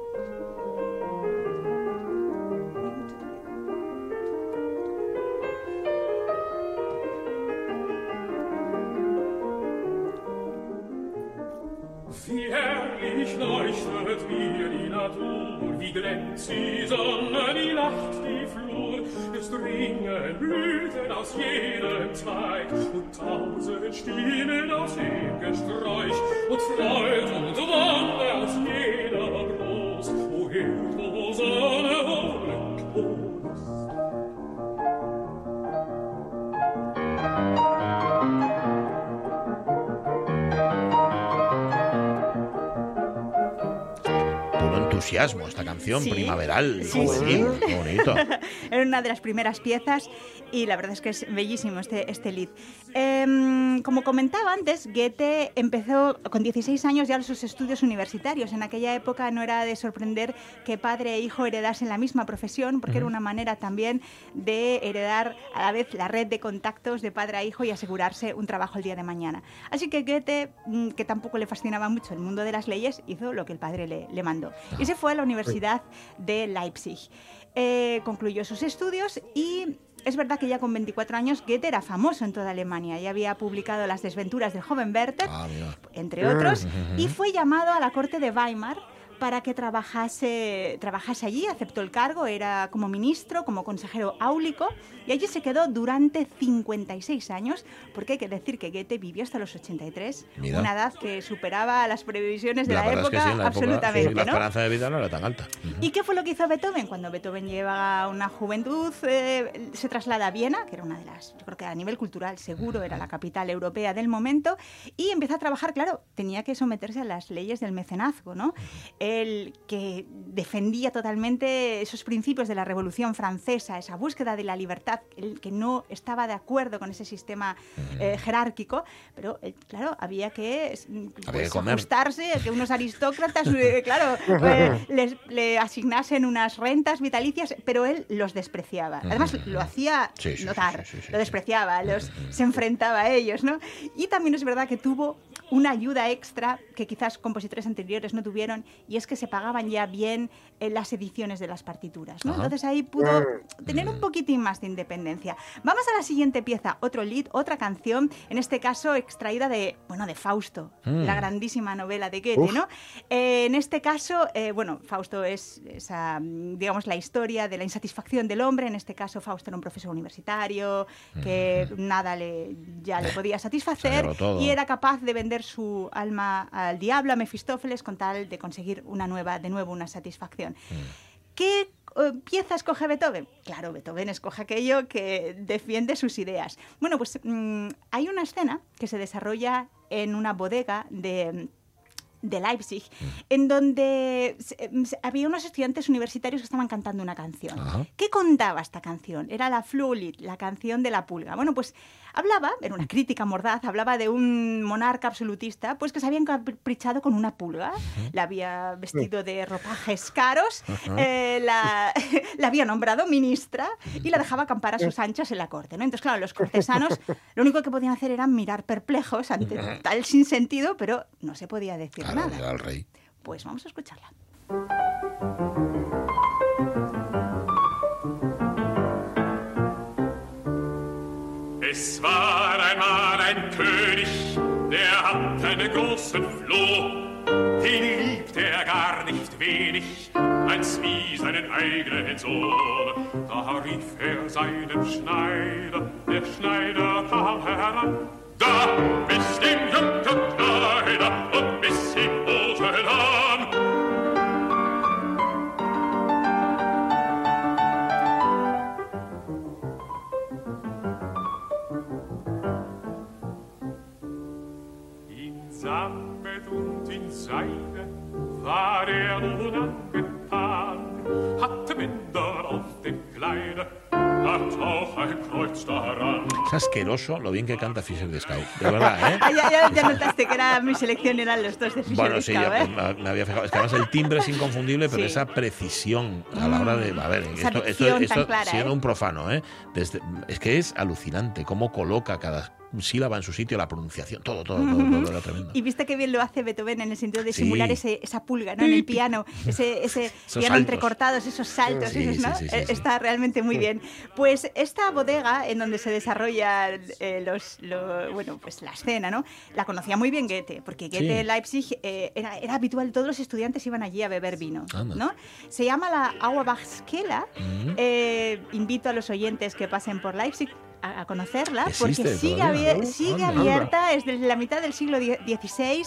mich leuchtet mir die Natur, wie glänzt die Sonne, wie lacht die Flur, es dringen Blüten aus jedem Zweig und tausend Stimmen aus dem Gesträuch und Freude und Wonne aus jeder Brust. O Himmel, o Sonne, o entusiasmo esta canción Sí. primaveral. Sí, juvenil. Qué bonito. Era una de las primeras piezas y la verdad es que es bellísimo este, este lead. Em, como comentaba antes, Goethe empezó con 16 años ya sus estudios universitarios. En aquella época no era de sorprender que padre e hijo heredasen la misma profesión, porque era una manera también de heredar a la vez la red de contactos de padre a hijo y asegurarse un trabajo el día de mañana. Así que Goethe, mm, que tampoco le fascinaba mucho el mundo de las leyes, hizo lo que el padre le, le mandó. Y se fue a la Universidad de Leipzig. Eh, concluyó sus estudios y es verdad que ya con 24 años Goethe era famoso en toda Alemania. Ya había publicado Las desventuras del joven Werther, Ah, entre otros, y fue llamado a la corte de Weimar para que trabajase, trabajase allí, aceptó el cargo, era como ministro, como consejero áulico, y allí se quedó durante 56 años, porque hay que decir que Goethe vivió hasta los 83, Mira. una edad que superaba las previsiones de la, época, es que sí, en la época, absolutamente. la esperanza de vida no era tan alta. ¿Y qué fue lo que hizo Beethoven? Cuando Beethoven lleva una juventud, eh, se traslada a Viena, que era una de las, yo creo que a nivel cultural seguro era la capital europea del momento, y empieza a trabajar, claro, tenía que someterse a las leyes del mecenazgo, ¿no? Él que defendía totalmente esos principios de la Revolución Francesa, esa búsqueda de la libertad, el que no estaba de acuerdo con ese sistema eh, jerárquico, pero eh, claro, había que, que pues, comer. ajustarse a que unos aristócratas, eh, claro, eh, les, le asignasen unas rentas vitalicias, pero él los despreciaba. Además, lo hacía Sí, sí, sí, notar, sí, lo despreciaba, los, se enfrentaba a ellos, ¿no? Y también es verdad que tuvo una ayuda extra que quizás compositores anteriores no tuvieron, y es que se pagaban ya bien eh, las ediciones de las partituras, ¿no? Entonces ahí pudo tener un poquitín más de independencia. Vamos a la siguiente pieza, otro lead, otra canción, en este caso extraída de, bueno, de Fausto, Mm. la grandísima novela de Goethe, ¿no? Eh, en este caso, eh, bueno, Fausto es esa, mm, digamos, la historia de la insatisfacción del hombre. En este caso, Fausto era un profesor universitario que nada le, ya le podía satisfacer y era capaz de vender su alma al diablo, a Mefistófeles, con tal de conseguir una nueva, de nuevo, una satisfacción. ¿Qué eh, pieza escoge Beethoven? Claro, Beethoven escoge aquello que defiende sus ideas. Bueno, pues mm, hay una escena que se desarrolla en una bodega de de Leipzig, en donde se- había unos estudiantes universitarios que estaban cantando una canción. Ajá. ¿Qué contaba esta canción? Era la Flulit, la canción de la pulga. Bueno, pues hablaba, era una crítica mordaz, hablaba de un monarca absolutista, pues que se había encaprichado con una pulga, la había vestido de ropajes caros, eh, la, la había nombrado ministra y la dejaba acampar a sus anchas en la corte. ¿no? Entonces, claro, los cortesanos lo único que podían hacer era mirar perplejos ante tal sinsentido, pero no se podía decir Claro, nada. el rey. Pues vamos a escucharla. Es war einmal ein König, der hat einen großen Floh. Den liebt er gar nicht wenig, als wie seinen eigenen Sohn. Da rief er seinen Schneider, der Schneider kam heran. Da bist dem jungen Schneider er nun angetan, hatte Bänder auf dem Kleide, hat auch ein Kreuz daran. Es asqueroso lo bien que canta Fisher de Sky. De verdad, ¿eh? Ah, ya, ya- ya notaste que era mi selección, eran los dos de Fisher Bueno, sí, ya, ¿eh? me, me había fijado. Es que además el timbre es inconfundible, pero Sí. esa precisión a la hora de. A ver, Esa esto, esto, dicción tan esto clara, siendo ¿eh? un profano, ¿eh? Desde- es que es alucinante cómo coloca cada sílaba en su sitio, la pronunciación, todo, todo, todo, todo, era tremendo. Y viste qué bien lo hace Beethoven en el sentido de Sí. simular ese, esa pulga ¿no? en el piano, ese, ese piano saltos. entrecortados, esos saltos, Sí, esos, sí, ¿no? sí, sí, Eh, sí. Está realmente muy bien. Pues esta bodega en donde se desarrolla eh, los, lo- bueno, pues la escena, ¿no? La conocía muy bien Goethe, porque Goethe Sí. en Leipzig eh, era, era habitual, todos los estudiantes iban allí a beber vino, Anda. ¿no? Se llama la Auerbachskela. Mm. Eh, invito a los oyentes que pasen por Leipzig a, a conocerla, porque sigue, todavía, ¿no? sigue abierta es desde la mitad del siglo XVI,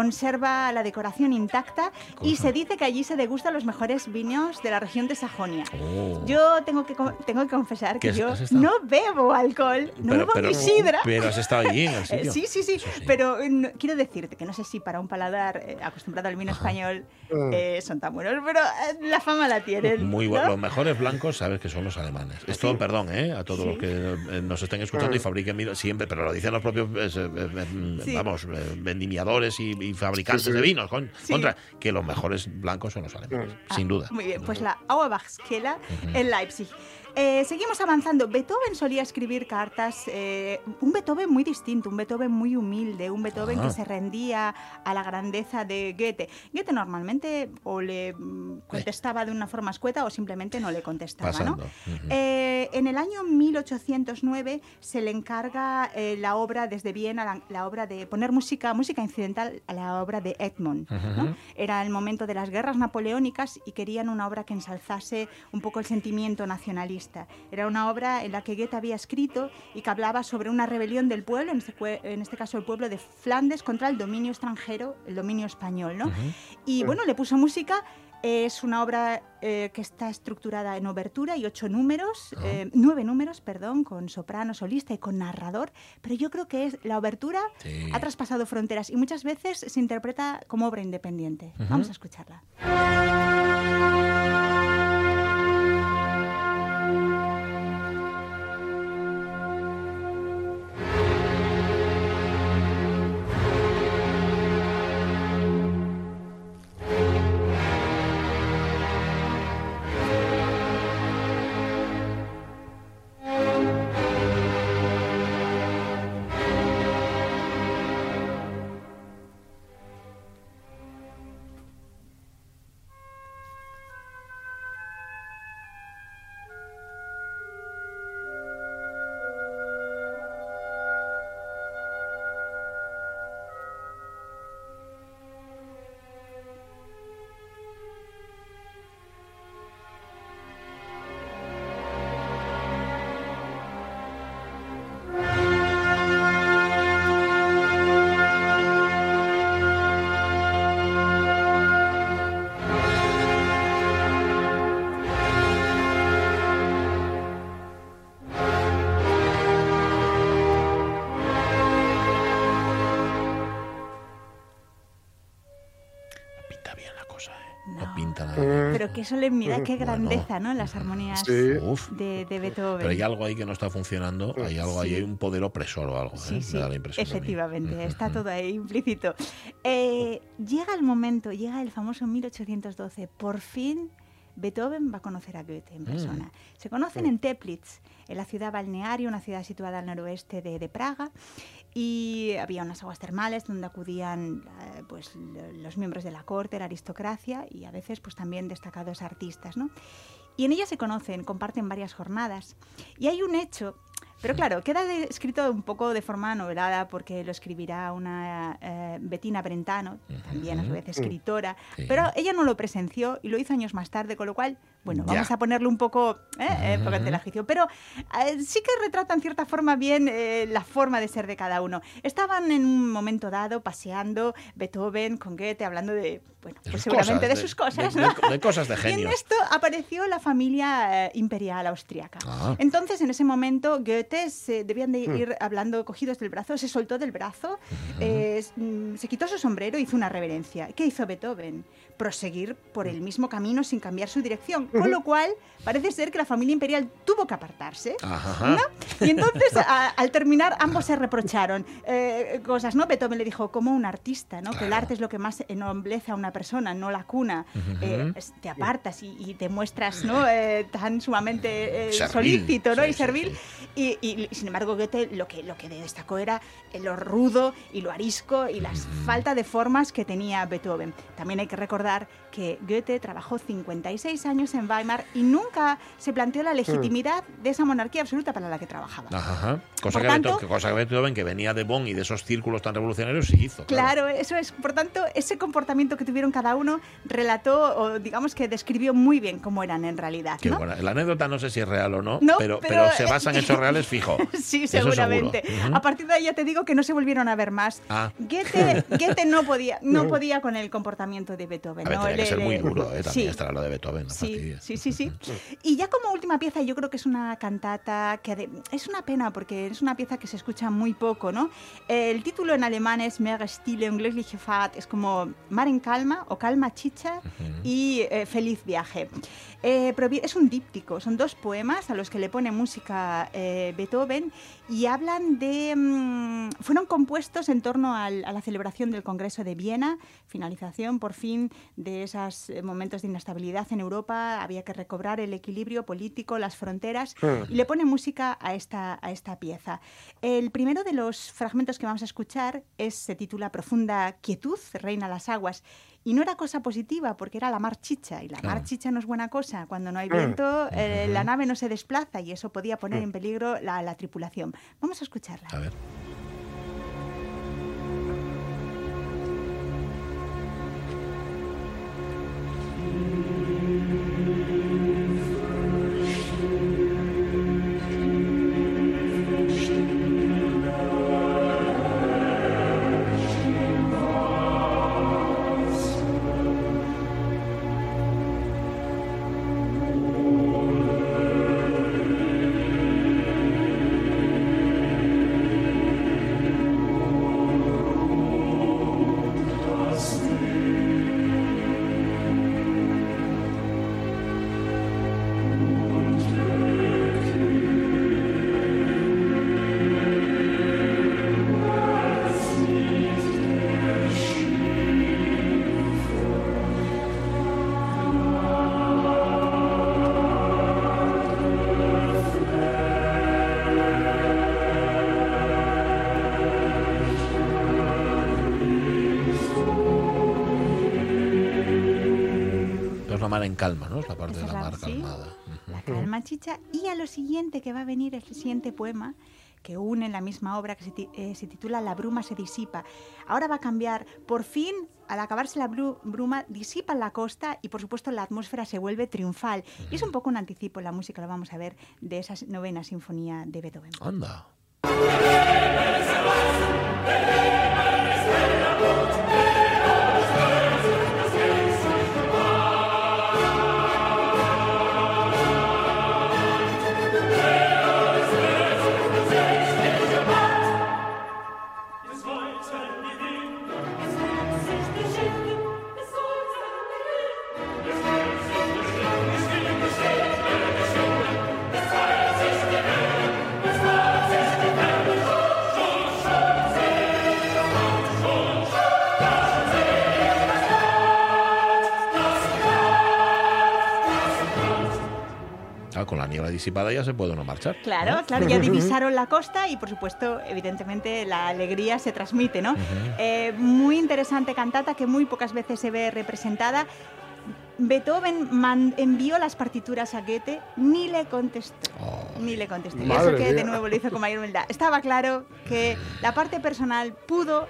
conserva la decoración intacta y se dice que allí se degustan los mejores vinos de la región de Sajonia. Oh. Yo tengo que, tengo que confesar ¿Qué que yo no bebo alcohol, no Pero- bebo pero- ni sidra. pero has estado allí en el Eh, sitio. sí, sí, sí, sí. pero eh, no- quiero decirte que no sé si para un paladar eh, acostumbrado al vino español Mm. eh, son tan buenos, pero eh, la fama la tienen. Muy ¿no? bueno. Los mejores blancos, sabes que son los alemanes. Esto, perdón, ¿eh? a todos Sí. los que nos estén escuchando y fabriquen vino siempre, pero lo dicen los propios, eh, eh, eh, Sí. vamos, eh, vendimiadores y, y fabricantes Sí, sí. de vinos. con- Sí. Contra, que los mejores blancos son los alemanes, sin duda. Muy bien, pues la Auerbachskela en Leipzig. Eh, seguimos avanzando. Beethoven solía escribir cartas, eh, un Beethoven muy distinto, un Beethoven muy humilde, un Beethoven Ah. que se rendía a la grandeza de Goethe. Goethe normalmente o le mm, contestaba de una forma escueta o simplemente no le contestaba. ¿no? Ujú. Eh, en el año 1809 se le encarga la obra desde Viena, la, la obra de poner música, música incidental a la obra de Edmond. ¿no? Ujú. Era el momento de las guerras napoleónicas y querían una obra que ensalzase un poco el sentimiento nacionalista. Era una obra en la que Goethe había escrito y que hablaba sobre una rebelión del pueblo, en este, en este caso el pueblo de Flandes, contra el dominio extranjero, el dominio español. ¿no? Y bueno, le puso música. Es una obra eh, que está estructurada en obertura y ocho números, eh, nueve números, perdón, con soprano, solista y con narrador. Pero yo creo que es la obertura Sí. ha traspasado fronteras y muchas veces se interpreta como obra independiente. Vamos a escucharla. Qué solemnidad, qué Bueno. grandeza, ¿no? Las armonías Sí. De, de Beethoven. Pero hay algo ahí que no está funcionando, hay algo ahí, hay un poder opresor o algo, ¿eh? Sí, sí, me da la impresión. efectivamente, está todo ahí implícito. Eh, llega el momento, llega el famoso 1812, por fin Beethoven va a conocer a Goethe Mm. en persona. Se conocen en Teplitz, en la ciudad balnearia, una ciudad situada al noroeste de, de Praga, y había unas aguas termales donde acudían eh, pues, lo- los miembros de la corte, la aristocracia y a veces pues, también destacados artistas. ¿no? Y en ellas se conocen, comparten varias jornadas. Y hay un hecho Pero claro, queda escrito un poco de forma novelada porque lo escribirá una eh, Bettina Brentano, también a su vez escritora, Sí. pero ella no lo presenció y lo hizo años más tarde, con lo cual, bueno, Ya. vamos a ponerle un poco eh, eh, poco ante la. Pero eh, sí que retrata en cierta forma bien eh, la forma de ser de cada uno. Estaban en un momento dado paseando Beethoven con Goethe, hablando de, bueno, De pues seguramente cosas, de, sus cosas, de- ¿no? de- de cosas de Y en esto apareció la familia eh, imperial austriaca. Ah. Entonces, en ese momento, Goethe se debían de ir hablando cogidos del brazo, se soltó del brazo, eh, mm, se quitó su sombrero, hizo una reverencia. ¿Qué hizo Beethoven? Proseguir por el mismo camino sin cambiar su dirección. Con lo cual, parece ser que la familia imperial tuvo que apartarse. ¿no? Y entonces, a- al terminar, ambos se reprocharon eh, cosas, ¿no? Beethoven le dijo, como un artista, ¿no? Que el Claro. arte es lo que más ennoblece a una persona, no la cuna. Eh, es- te apartas y, y te muestras, ¿no? Eh, tan sumamente eh, solícito, ¿no? Sí, y sí, servil. sí. Y, y, sin embargo, Goethe lo que, lo que destacó era eh, lo rudo y lo arisco y la falta de formas que tenía Beethoven. También hay que recordar recordar que Goethe trabajó 56 años en Weimar y nunca se planteó la legitimidad de esa monarquía absoluta para la que trabajaba. Ajá. Cosa, que tanto- Beethoven, que cosa que Beethoven, que venía de Bonn y de esos círculos tan revolucionarios, sí hizo. Claro, eso es. Por tanto, ese comportamiento que tuvieron cada uno relató o digamos que describió muy bien cómo eran en realidad. Qué ¿no? La anécdota no sé si es real o no, No, pero, pero, pero se basa en hechos reales fijo. Sí, seguramente. A partir de ahí ya te digo que no se volvieron a ver más. Ah. Goethe, Goethe no podía, no podía con el comportamiento de Beethoven. A ver, ¿no? tenía que ser muy duro, ¿eh? También estará lo de Beethoven. No Sí, sí, sí, sí. Y ya como última pieza, yo creo que es una cantata que es una pena porque es una pieza que se escucha muy poco, ¿no? El título en alemán es Mehr Stille und glückliche Fahrt, es como Mar en calma o Calma Chicha y eh, Feliz viaje. Eh, es un díptico, son dos poemas a los que le pone música eh, Beethoven y hablan de... mm, fueron compuestos en torno al- a la celebración del Congreso de Viena, finalización por fin de esos eh, momentos de inestabilidad en Europa, había que recobrar el equilibrio político, las fronteras, y le pone música a esta, a esta pieza. El primero de los fragmentos que vamos a escuchar es, se titula Profunda quietud, reina las aguas, y no era cosa positiva porque era la mar chicha, y la mar chicha no es buena cosa. Cuando no hay viento, eh, la nave no se desplaza y eso podía poner en peligro la, la tripulación. Vamos a escucharla. A ver. En calma, ¿no? Es la parte de la la- mar sí. calmada. La calma chicha. Y a lo siguiente que va a venir es el siguiente poema que une la misma obra que se, eh, se titula La bruma se disipa. Ahora va a cambiar. Por fin, al acabarse la bru- bruma, disipa la costa y por supuesto la atmósfera se vuelve triunfal. Y es un poco un anticipo, la música lo vamos a ver, de esa novena sinfonía de Beethoven. Anda. Disipada ya se puede uno marchar. Claro, ¿no? claro, ya divisaron la costa y por supuesto, evidentemente, la alegría se transmite, ¿no? Eh, muy interesante cantata que muy pocas veces se ve representada. Beethoven envió las partituras a Goethe, ni le contestó. Ni le contesté. Y eso que mía. de nuevo lo hizo con mayor humildad. Estaba claro que la parte personal pudo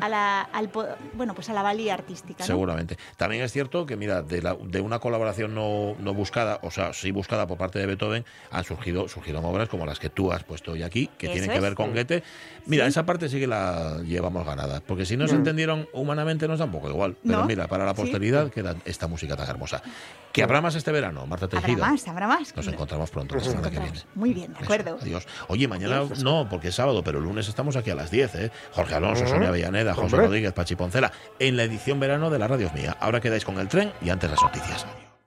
a la, al, bueno, pues a la valía artística. ¿no? Seguramente. También es cierto que, mira, de, la- de una colaboración no, no buscada, o sea, sí buscada por parte de Beethoven, han surgido surgieron obras como las que tú has puesto hoy aquí, que Eso tienen que es. ver con Goethe. Mira, esa parte sí que la llevamos ganada, porque si no se entendieron humanamente nos da un poco igual. Pero No. mira, para la Sí. posteridad queda esta música tan hermosa. Que habrá más este verano, Marta Habrá Tejida. más, habrá más. Nos encontramos pronto la semana que viene. Muy bien, de Eso, acuerdo. adiós. Oye, mañana no, porque es sábado, pero el lunes estamos aquí a las 10, ¿eh? Jorge Alonso. Sonia Avellaneda, José. Rodríguez, Pachi Poncela, en la edición verano de la Radio Mía. Ahora quedáis con el tren y antes las noticias.